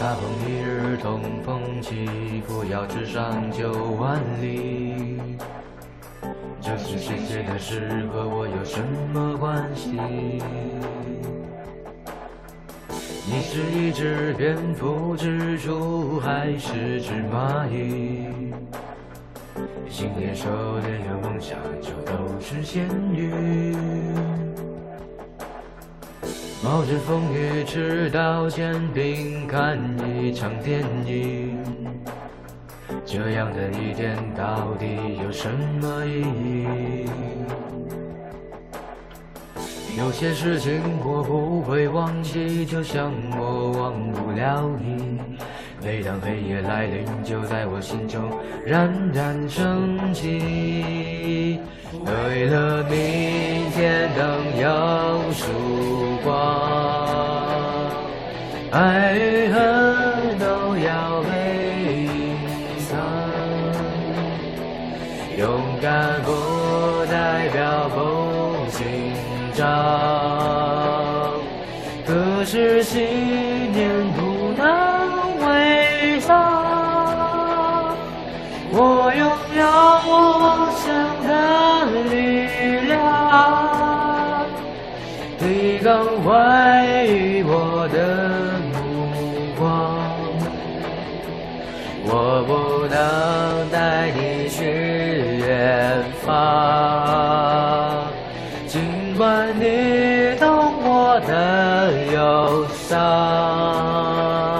大风一日东风起，扶摇直上九万里。这是谁写的诗，和我有什么关系？你是一只蝙蝠、蜘蛛，还是只蚂蚁？信念、狩猎有梦想，就都是咸鱼。冒着风雨，吃刀煎饼，看一场电影。这样的一天到底有什么意义？有些事情我不会忘记，就像我忘不了你。每当黑夜来临，就在我心中冉冉升起。为了明天能有曙光，爱与恨都要被隐藏。勇敢不代表不紧张，可是信念你更怀疑我的目光。我不能带你去远方，尽管你懂我的忧伤。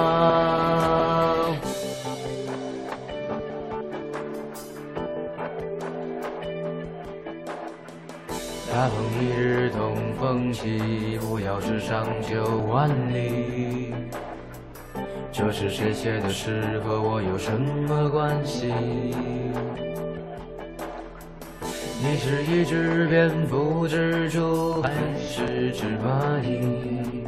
大风一日东风起，扶摇直上九万里。这是谁写的诗，和我有什么关系？你是一只蝙蝠、蜘蛛，还是只蚂蚁？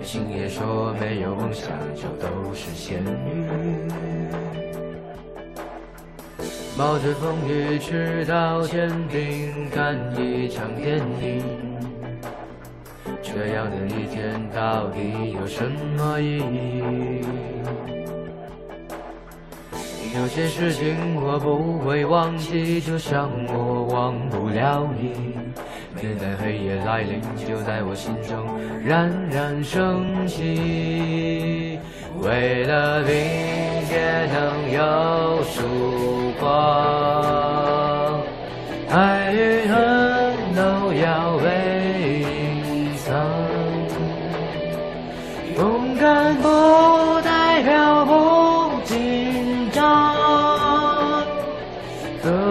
星爷说没有梦想就都是咸鱼。冒着风雨吃到煎饼，看一场电影。这样的一天到底有什么意义？有些事情我不会忘记，就像我忘不了你。每当黑夜来临，就在我心中冉冉升起。为了明天能有曙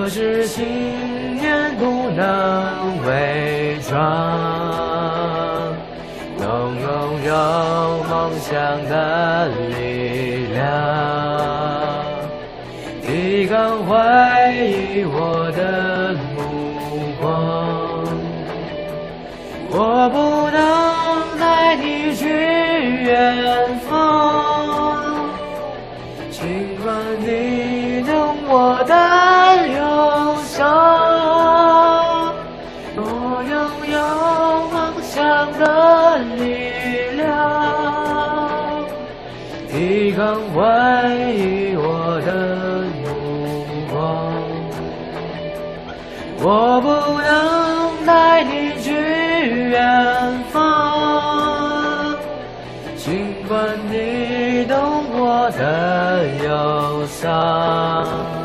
可是信念不能伪装。能拥有梦想的力量，你更怀疑我的目光。我不能带你去远方，尽管你懂我的看怀疑我的目光。我不能带你去远方，尽管你懂我的忧伤。